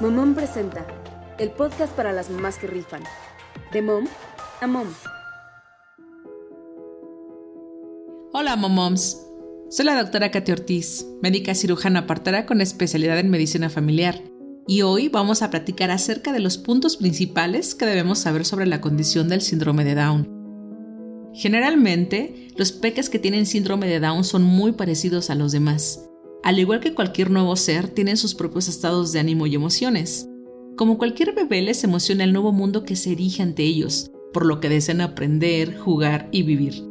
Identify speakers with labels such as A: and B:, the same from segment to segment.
A: Momom presenta el podcast para las mamás que rifan. De mom a mom.
B: Hola, momoms. Soy la doctora Katy Ortiz, médica cirujana partera con especialidad en medicina familiar. Y hoy vamos a platicar acerca de los puntos principales que debemos saber sobre la condición del síndrome de Down. Generalmente, los peques que tienen síndrome de Down son muy parecidos a los demás. Al igual que cualquier nuevo ser, tienen sus propios estados de ánimo y emociones. Como cualquier bebé les emociona el nuevo mundo que se erige ante ellos, por lo que desean aprender, jugar y vivir.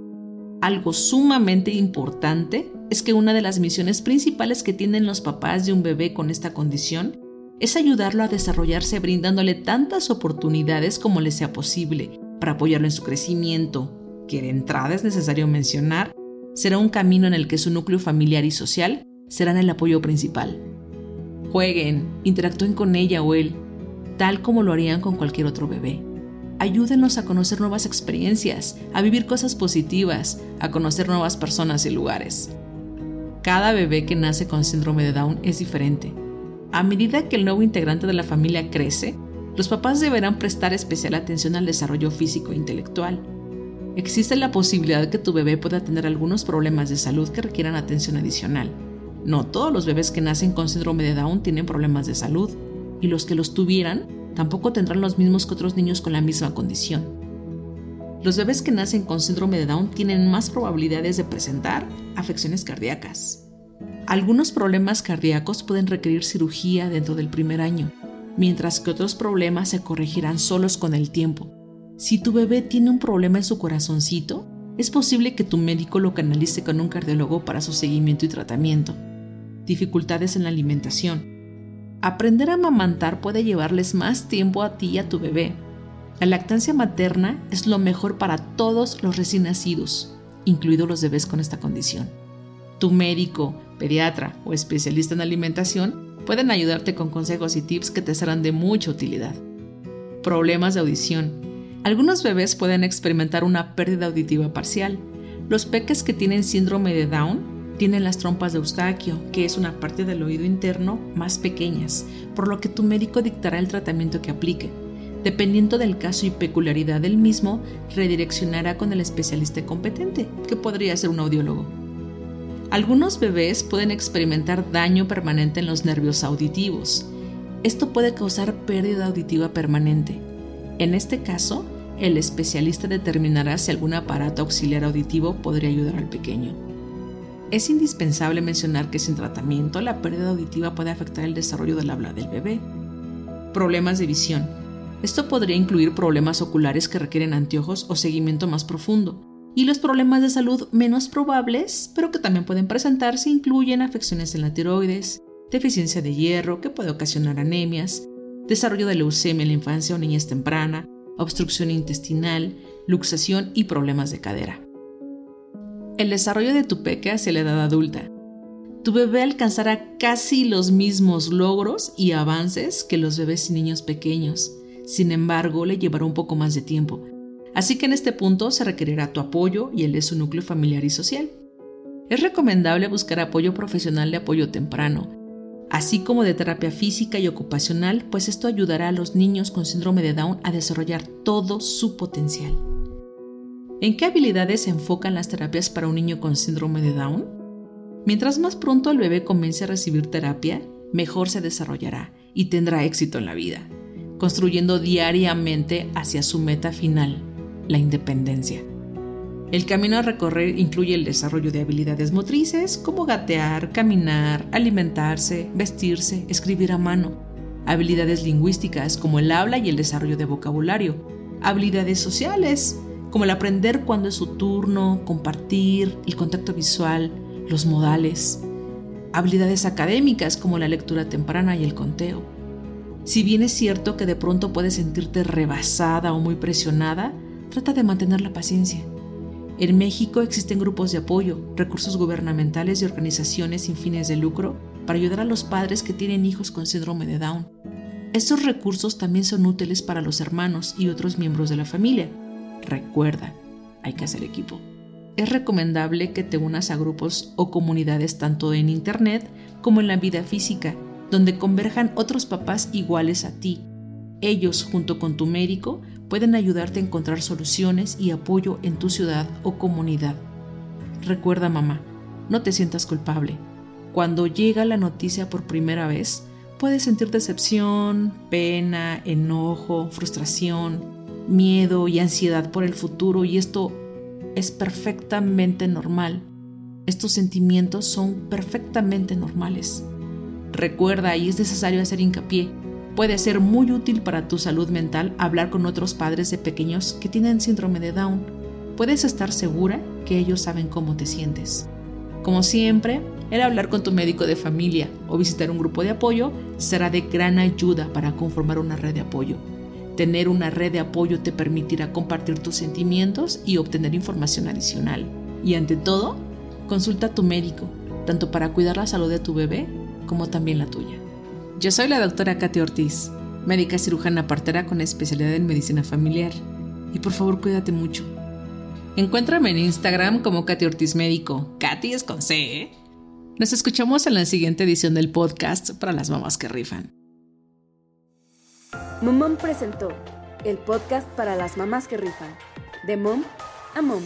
B: Algo sumamente importante es que una de las misiones principales que tienen los papás de un bebé con esta condición es ayudarlo a desarrollarse brindándole tantas oportunidades como le sea posible para apoyarlo en su crecimiento, que de entrada es necesario mencionar, será un camino en el que su núcleo familiar y social serán el apoyo principal. Jueguen, interactúen con ella o él, tal como lo harían con cualquier otro bebé. Ayúdenos a conocer nuevas experiencias, a vivir cosas positivas, a conocer nuevas personas y lugares. Cada bebé que nace con síndrome de Down es diferente. A medida que el nuevo integrante de la familia crece, los papás deberán prestar especial atención al desarrollo físico e intelectual. Existe la posibilidad que tu bebé pueda tener algunos problemas de salud que requieran atención adicional. No todos los bebés que nacen con síndrome de Down tienen problemas de salud, y los que los tuvieran tampoco tendrán los mismos que otros niños con la misma condición. Los bebés que nacen con síndrome de Down tienen más probabilidades de presentar afecciones cardíacas. Algunos problemas cardíacos pueden requerir cirugía dentro del primer año, mientras que otros problemas se corregirán solos con el tiempo. Si tu bebé tiene un problema en su corazoncito, es posible que tu médico lo canalice con un cardiólogo para su seguimiento y tratamiento dificultades en la alimentación. Aprender a amamantar puede llevarles más tiempo a ti y a tu bebé. La lactancia materna es lo mejor para todos los recién nacidos, incluidos los bebés con esta condición. Tu médico, pediatra o especialista en alimentación pueden ayudarte con consejos y tips que te serán de mucha utilidad. Problemas de audición. Algunos bebés pueden experimentar una pérdida auditiva parcial. Los peques que tienen síndrome de Down tienen las trompas de Eustaquio, que es una parte del oído interno más pequeñas, por lo que tu médico dictará el tratamiento que aplique. Dependiendo del caso y peculiaridad del mismo, redireccionará con el especialista competente, que podría ser un audiólogo. Algunos bebés pueden experimentar daño permanente en los nervios auditivos. Esto puede causar pérdida auditiva permanente. En este caso, el especialista determinará si algún aparato auxiliar auditivo podría ayudar al pequeño. Es indispensable mencionar que sin tratamiento la pérdida auditiva puede afectar el desarrollo del habla del bebé. Problemas de visión. Esto podría incluir problemas oculares que requieren anteojos o seguimiento más profundo. Y los problemas de salud menos probables, pero que también pueden presentarse, incluyen afecciones en la tiroides, deficiencia de hierro que puede ocasionar anemias, desarrollo de leucemia en la infancia o niñez temprana, obstrucción intestinal, luxación y problemas de cadera el desarrollo de tu peque hacia la edad adulta. Tu bebé alcanzará casi los mismos logros y avances que los bebés y niños pequeños. Sin embargo, le llevará un poco más de tiempo. Así que en este punto se requerirá tu apoyo y el de su núcleo familiar y social. Es recomendable buscar apoyo profesional de apoyo temprano, así como de terapia física y ocupacional, pues esto ayudará a los niños con síndrome de Down a desarrollar todo su potencial. ¿En qué habilidades se enfocan las terapias para un niño con síndrome de Down? Mientras más pronto el bebé comience a recibir terapia, mejor se desarrollará y tendrá éxito en la vida, construyendo diariamente hacia su meta final, la independencia. El camino a recorrer incluye el desarrollo de habilidades motrices como gatear, caminar, alimentarse, vestirse, escribir a mano, habilidades lingüísticas como el habla y el desarrollo de vocabulario, habilidades sociales como el aprender cuándo es su turno, compartir, el contacto visual, los modales, habilidades académicas como la lectura temprana y el conteo. Si bien es cierto que de pronto puedes sentirte rebasada o muy presionada, trata de mantener la paciencia. En México existen grupos de apoyo, recursos gubernamentales y organizaciones sin fines de lucro para ayudar a los padres que tienen hijos con síndrome de Down. Estos recursos también son útiles para los hermanos y otros miembros de la familia, Recuerda, hay que hacer equipo. Es recomendable que te unas a grupos o comunidades tanto en Internet como en la vida física donde converjan otros papás iguales a ti. Ellos, junto con tu médico, pueden ayudarte a encontrar soluciones y apoyo en tu ciudad o comunidad. Recuerda, mamá, no te sientas culpable. Cuando llega la noticia por primera vez, puedes sentir decepción, pena, enojo, frustración, miedo y ansiedad por el futuro y esto es perfectamente normal. Estos sentimientos son perfectamente normales. Recuerda, y es necesario hacer hincapié, puede ser muy útil para tu salud mental hablar con otros padres de pequeños que tienen síndrome de Down. Puedes estar segura que ellos saben cómo te sientes. Como siempre, el hablar con tu médico de familia o visitar un grupo de apoyo será de gran ayuda para conformar una red de apoyo. Tener una red de apoyo te permitirá compartir tus sentimientos y obtener información adicional. Y ante todo, consulta a tu médico, tanto para cuidar la salud de tu bebé como también la tuya. Yo soy la doctora Katy Ortiz, médica cirujana partera con especialidad en medicina familiar. Y por favor, cuídate mucho. Encuéntrame en Instagram como Katy Ortiz Médico. Katy es con C, ¿eh? Nos escuchamos en la siguiente edición del podcast para las mamás que rifan.
A: Momom presentó el podcast para las mamás que rifan. De mom a mom.